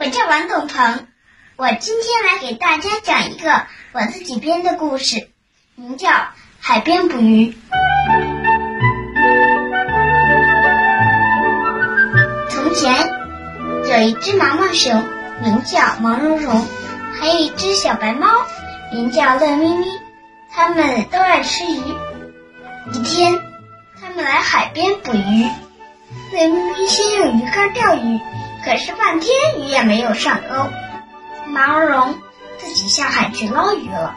我叫王栋鹏，我今天来给大家讲一个我自己编的故事，名叫《海边捕鱼》。从前有一只毛毛熊，名叫毛茸茸，还有一只小白猫，名叫乐咪咪，它们都爱吃鱼。一天，它们来海边捕鱼，乐咪咪先用鱼竿钓鱼。可是半天鱼也没有上钩，毛茸茸自己下海去捞鱼了。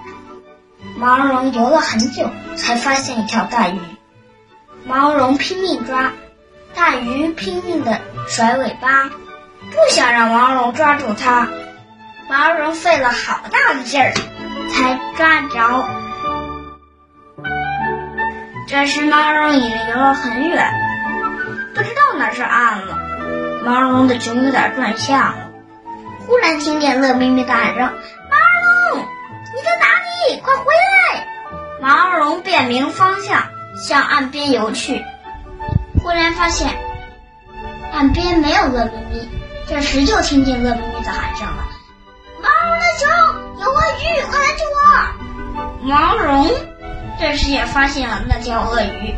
毛茸茸游了很久，才发现一条大鱼。毛茸茸拼命抓，大鱼拼命的甩尾巴，不想让毛绒抓住它。毛绒费了好大的劲儿，才抓着。这时毛绒已经游了很远，不知道哪是岸了。毛茸茸的熊有点转向了，忽然听见乐咪咪大喊声：“毛茸茸，你在哪里？快回来！”毛茸茸辨明方向，向岸边游去。忽然发现岸边没有乐咪咪，这时就听见乐咪咪的喊声了：“毛茸的熊，有鳄鱼，快来救我！”毛茸茸这时也发现了那条鳄鱼，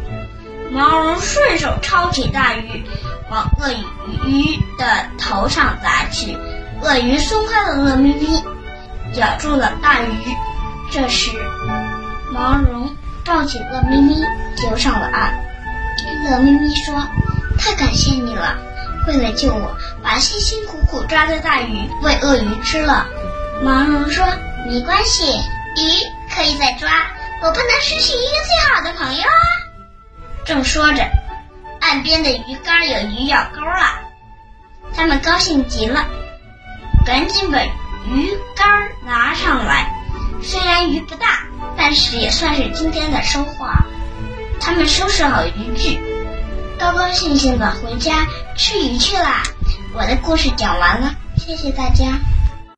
毛茸茸顺手抄起大鱼。往鳄鱼的头上砸去，鳄鱼松开了乐咪咪，咬住了大鱼。这时，毛绒抱起乐咪咪游上了岸。乐咪咪说：“太感谢你了，为了救我，把辛辛苦苦抓的大鱼喂鳄鱼吃了。”毛绒说：“没关系，鱼可以再抓，我不能失去一个最好的朋友啊。”正说着。岸边的鱼竿有鱼咬钩了，他们高兴极了，赶紧把鱼竿拿上来。虽然鱼不大，但是也算是今天的收获。他们收拾好渔具，高高兴兴的回家吃鱼去啦。我的故事讲完了，谢谢大家。